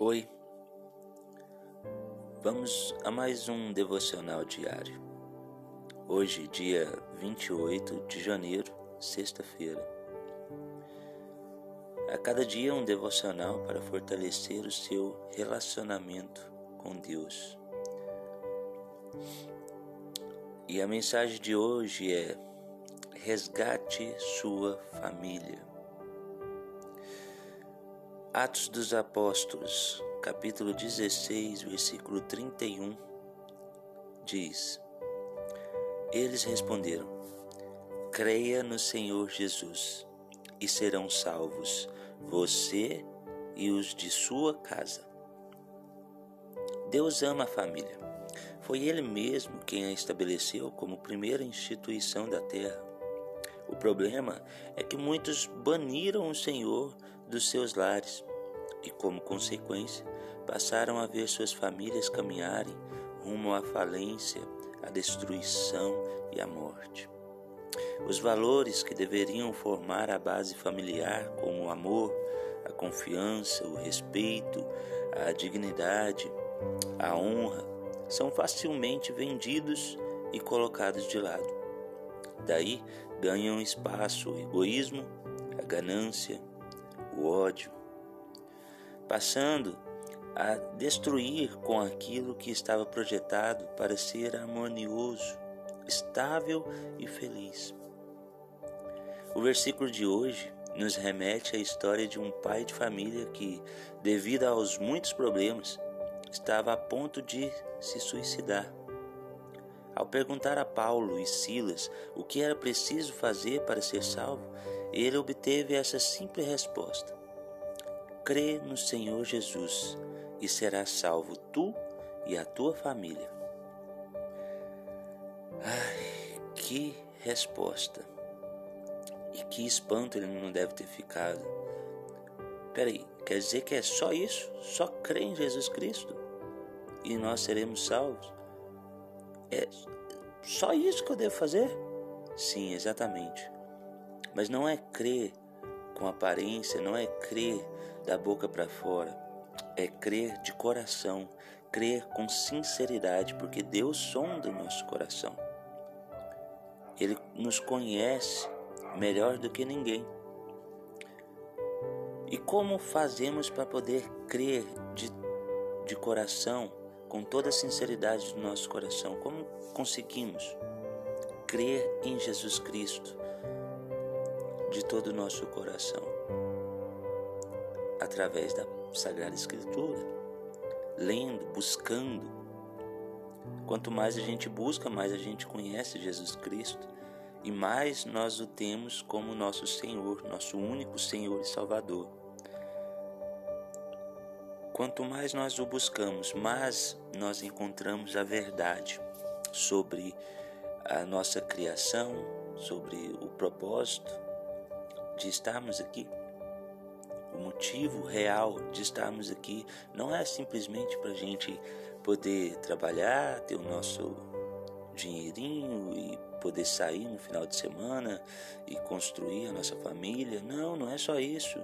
Oi, vamos a mais um devocional diário. Hoje, dia 28 de janeiro, sexta-feira. A cada dia um devocional para fortalecer o seu relacionamento com Deus. E a mensagem de hoje é: resgate sua família. Atos dos Apóstolos, capítulo 16, versículo 31, diz: Eles responderam: Creia no Senhor Jesus e serão salvos, você e os de sua casa. Deus ama a família. Foi Ele mesmo quem a estabeleceu como primeira instituição da terra. O problema é que muitos baniram o Senhor dos seus lares e, como consequência, passaram a ver suas famílias caminharem rumo à falência, à destruição e à morte. Os valores que deveriam formar a base familiar, como o amor, a confiança, o respeito, a dignidade, a honra, são facilmente vendidos e colocados de lado. Daí ganham espaço o egoísmo, a ganância, o ódio, passando a destruir com aquilo que estava projetado para ser harmonioso, estável e feliz. O versículo de hoje nos remete à história de um pai de família que, devido aos muitos problemas, estava a ponto de se suicidar. Ao perguntar a Paulo e Silas o que era preciso fazer para ser salvo, ele obteve essa simples resposta: crê no Senhor Jesus e serás salvo tu e a tua família. Ai, que resposta! E que espanto ele não deve ter ficado. Peraí, quer dizer que é só isso? Só crer em Jesus Cristo e nós seremos salvos? É só isso que eu devo fazer? Sim, exatamente. Mas não é crer com aparência, não é crer da boca para fora, é crer de coração, crer com sinceridade, porque Deus sonda o nosso coração. Ele nos conhece melhor do que ninguém. E como fazemos para poder crer de, de coração, com toda a sinceridade do nosso coração? Como conseguimos crer em Jesus Cristo de todo o nosso coração? através da Sagrada Escritura, lendo, buscando. Quanto mais a gente busca, mais a gente conhece Jesus Cristo e mais nós o temos como nosso Senhor, nosso único Senhor e Salvador. Quanto mais nós o buscamos, mais nós encontramos a verdade sobre a nossa criação, sobre o propósito de estarmos aqui. O motivo real de estarmos aqui não é simplesmente para a gente poder trabalhar, ter o nosso dinheirinho e poder sair no final de semana e construir a nossa família. Não, não é só isso.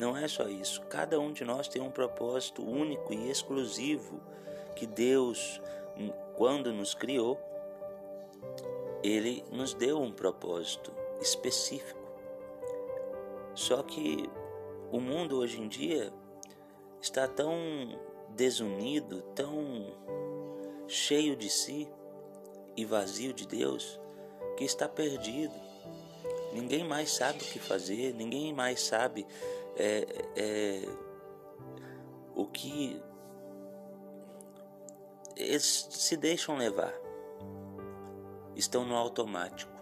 Não é só isso. Cada um de nós tem um propósito único e exclusivo que Deus, quando nos criou, Ele nos deu um propósito específico. Só que o mundo hoje em dia está tão desunido, tão cheio de si e vazio de Deus, que está perdido. Ninguém mais sabe o que fazer, ninguém mais sabe é, é, o que. Eles se deixam levar, estão no automático.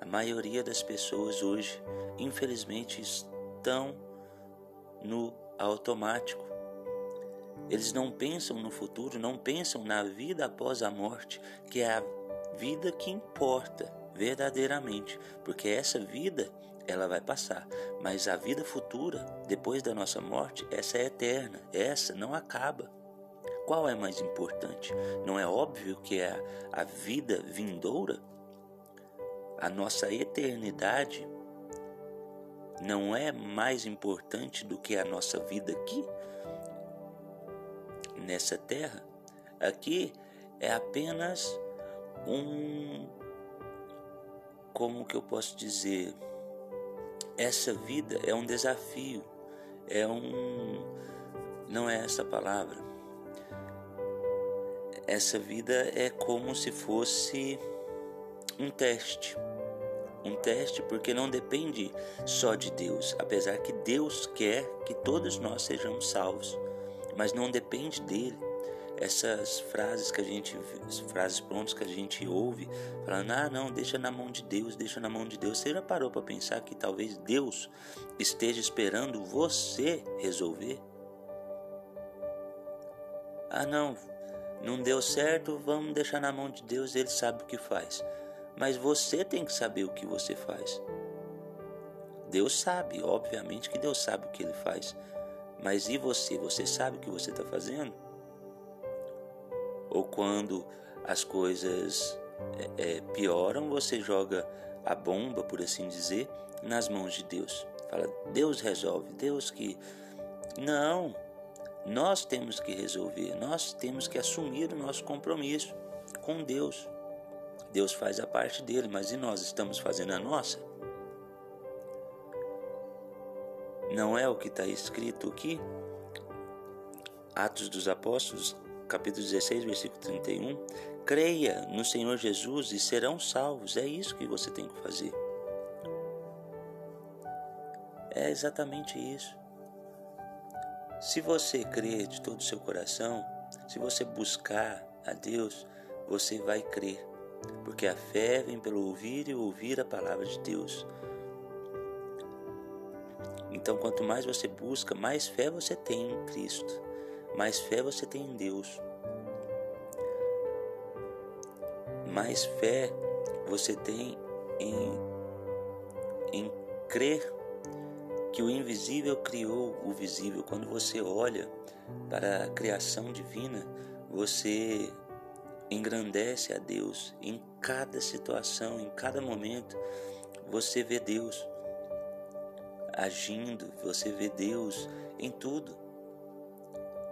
A maioria das pessoas hoje, infelizmente, estão no automático. Eles não pensam no futuro, não pensam na vida após a morte, que é a vida que importa verdadeiramente, porque essa vida ela vai passar, mas a vida futura, depois da nossa morte, essa é eterna, essa não acaba. Qual é mais importante? Não é óbvio que é a vida vindoura? A nossa eternidade não é mais importante do que a nossa vida aqui, nessa terra. Aqui é apenas um. Como que eu posso dizer? Essa vida é um desafio, é um. Não é essa palavra. Essa vida é como se fosse um teste. Um teste porque não depende só de Deus, apesar que Deus quer que todos nós sejamos salvos, mas não depende dele essas frases que a gente, frases prontas que a gente ouve, falando, ah, não, deixa na mão de Deus, deixa na mão de Deus. Você já parou para pensar que talvez Deus esteja esperando você resolver? Ah, não, não deu certo, vamos deixar na mão de Deus, ele sabe o que faz. Mas você tem que saber o que você faz. Deus sabe, obviamente que Deus sabe o que ele faz. Mas e você? Você sabe o que você está fazendo? Ou quando as coisas é, é, pioram, você joga a bomba, por assim dizer, nas mãos de Deus. Fala, Deus resolve, Deus que. Não, nós temos que resolver, nós temos que assumir o nosso compromisso com Deus. Deus faz a parte dele, mas e nós estamos fazendo a nossa? Não é o que está escrito aqui? Atos dos Apóstolos, capítulo 16, versículo 31, creia no Senhor Jesus e serão salvos. É isso que você tem que fazer. É exatamente isso. Se você crer de todo o seu coração, se você buscar a Deus, você vai crer. Porque a fé vem pelo ouvir e ouvir a palavra de Deus. Então, quanto mais você busca, mais fé você tem em Cristo mais fé você tem em Deus. Mais fé você tem em, em crer que o invisível criou o visível. Quando você olha para a criação divina, você engrandece a Deus em cada situação, em cada momento. Você vê Deus agindo, você vê Deus em tudo.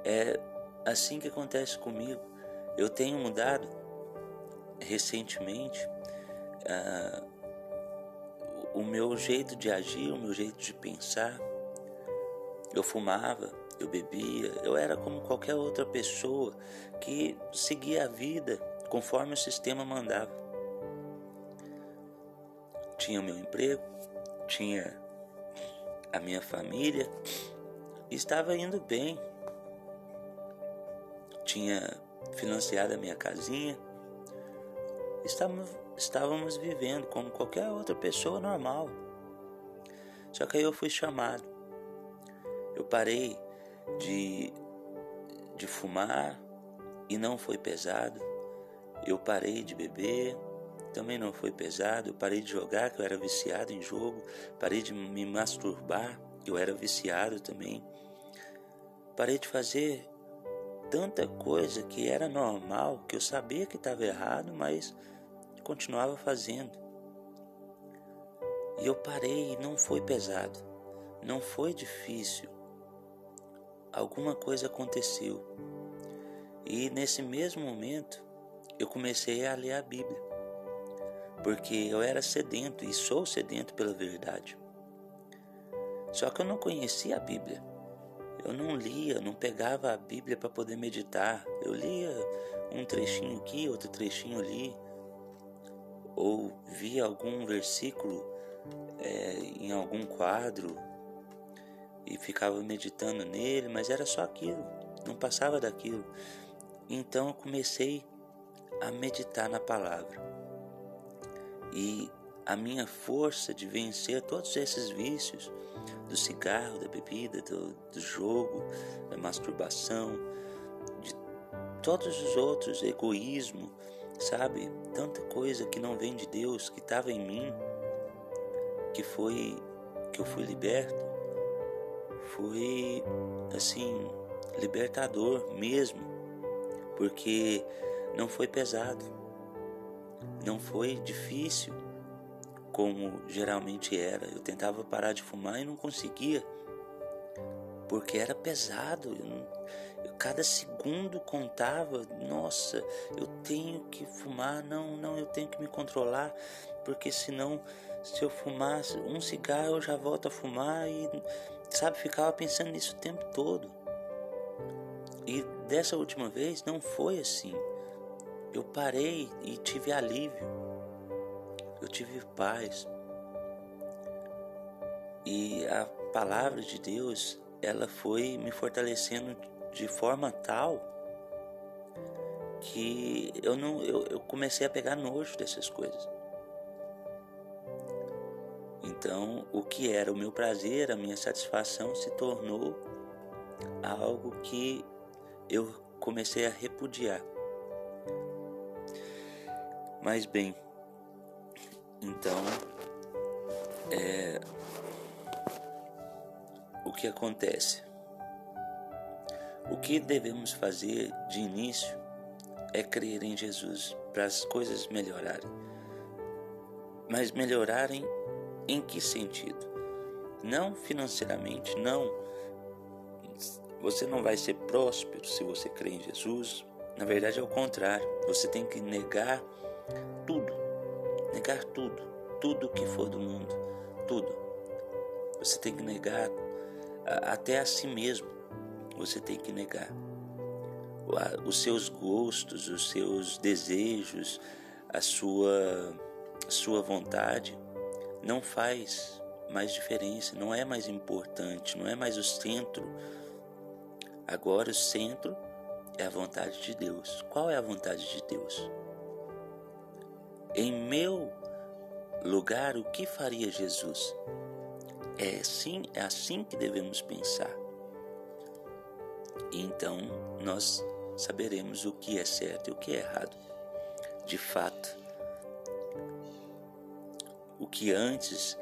É assim que acontece comigo. Eu tenho mudado recentemente uh, o meu jeito de agir, o meu jeito de pensar. Eu fumava, eu bebia, eu era como qualquer outra pessoa que seguia a vida conforme o sistema mandava. Tinha o meu emprego, tinha a minha família, estava indo bem, tinha financiado a minha casinha. Estávamos, estávamos vivendo como qualquer outra pessoa normal. Só que aí eu fui chamado. Eu parei de, de fumar e não foi pesado. Eu parei de beber, também não foi pesado. Eu parei de jogar, que eu era viciado em jogo. Parei de me masturbar, eu era viciado também. Parei de fazer tanta coisa que era normal, que eu sabia que estava errado, mas continuava fazendo. E eu parei e não foi pesado, não foi difícil. Alguma coisa aconteceu. E nesse mesmo momento eu comecei a ler a Bíblia, porque eu era sedento e sou sedento pela verdade. Só que eu não conhecia a Bíblia. Eu não lia, não pegava a Bíblia para poder meditar. Eu lia um trechinho aqui, outro trechinho ali, ou via algum versículo é, em algum quadro e ficava meditando nele, mas era só aquilo, não passava daquilo. Então eu comecei a meditar na palavra. E a minha força de vencer todos esses vícios do cigarro, da bebida, do, do jogo, da masturbação, de todos os outros, egoísmo, sabe? Tanta coisa que não vem de Deus, que estava em mim, que foi que eu fui liberto, foi assim libertador mesmo, porque não foi pesado, não foi difícil, como geralmente era. Eu tentava parar de fumar e não conseguia, porque era pesado. Eu, eu, cada segundo contava. Nossa, eu tenho que fumar. Não, não, eu tenho que me controlar, porque senão, se eu fumasse um cigarro, eu já volto a fumar e, sabe, ficava pensando nisso o tempo todo. E dessa última vez não foi assim. Eu parei e tive alívio. Eu tive paz. E a palavra de Deus, ela foi me fortalecendo de forma tal que eu não eu, eu comecei a pegar nojo dessas coisas. Então, o que era o meu prazer, a minha satisfação se tornou algo que eu comecei a repudiar. Mas bem, então, é, o que acontece? O que devemos fazer de início é crer em Jesus para as coisas melhorarem. Mas melhorarem em que sentido? Não financeiramente, não. Você não vai ser próspero se você crer em Jesus. Na verdade, é o contrário. Você tem que negar tudo negar tudo, tudo que for do mundo, tudo. Você tem que negar até a si mesmo. Você tem que negar os seus gostos, os seus desejos, a sua sua vontade não faz mais diferença, não é mais importante, não é mais o centro. Agora o centro é a vontade de Deus. Qual é a vontade de Deus? Em meu lugar, o que faria Jesus? É assim, é assim que devemos pensar. E então nós saberemos o que é certo e o que é errado. De fato, o que antes,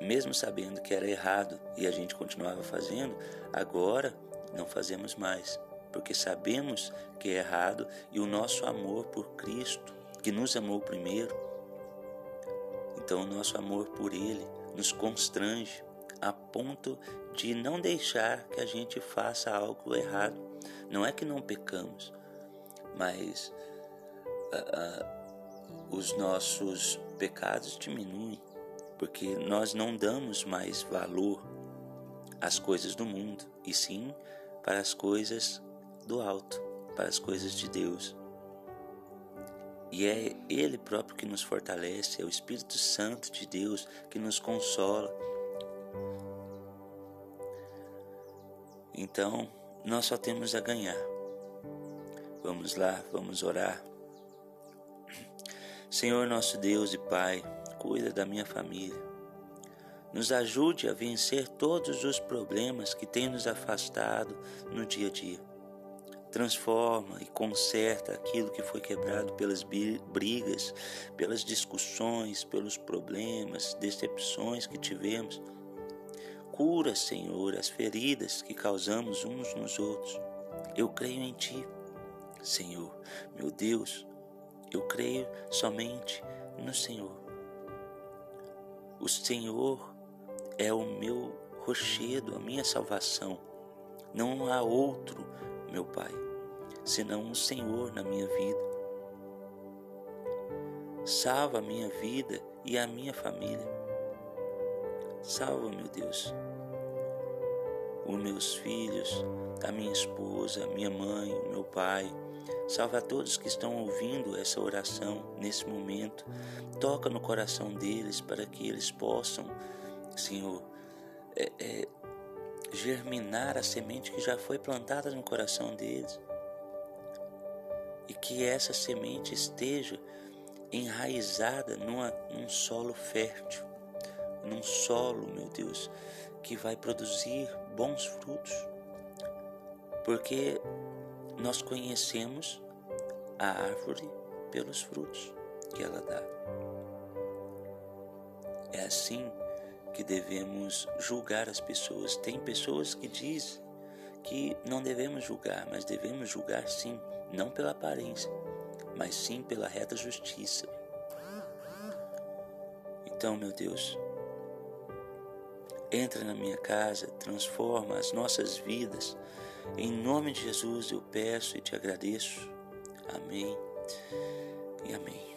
mesmo sabendo que era errado e a gente continuava fazendo, agora não fazemos mais, porque sabemos que é errado e o nosso amor por Cristo que nos amou primeiro. Então, o nosso amor por Ele nos constrange a ponto de não deixar que a gente faça algo errado. Não é que não pecamos, mas uh, uh, os nossos pecados diminuem, porque nós não damos mais valor às coisas do mundo, e sim para as coisas do alto, para as coisas de Deus. E é Ele próprio que nos fortalece, é o Espírito Santo de Deus que nos consola. Então, nós só temos a ganhar. Vamos lá, vamos orar. Senhor nosso Deus e Pai, cuida da minha família. Nos ajude a vencer todos os problemas que têm nos afastado no dia a dia transforma e conserta aquilo que foi quebrado pelas brigas, pelas discussões, pelos problemas, decepções que tivemos. Cura, Senhor, as feridas que causamos uns nos outros. Eu creio em Ti, Senhor, meu Deus, eu creio somente no Senhor. O Senhor é o meu rochedo, a minha salvação. Não há outro, meu Pai senão o Senhor na minha vida. Salva a minha vida e a minha família. Salva, meu Deus, os meus filhos, a minha esposa, a minha mãe, o meu pai. Salva todos que estão ouvindo essa oração nesse momento. Toca no coração deles para que eles possam, Senhor, é, é, germinar a semente que já foi plantada no coração deles e que essa semente esteja enraizada numa, num solo fértil, num solo, meu Deus, que vai produzir bons frutos, porque nós conhecemos a árvore pelos frutos que ela dá. É assim que devemos julgar as pessoas. Tem pessoas que dizem que não devemos julgar, mas devemos julgar sim não pela aparência, mas sim pela reta justiça. Então, meu Deus, entra na minha casa, transforma as nossas vidas. Em nome de Jesus eu peço e te agradeço. Amém e amém.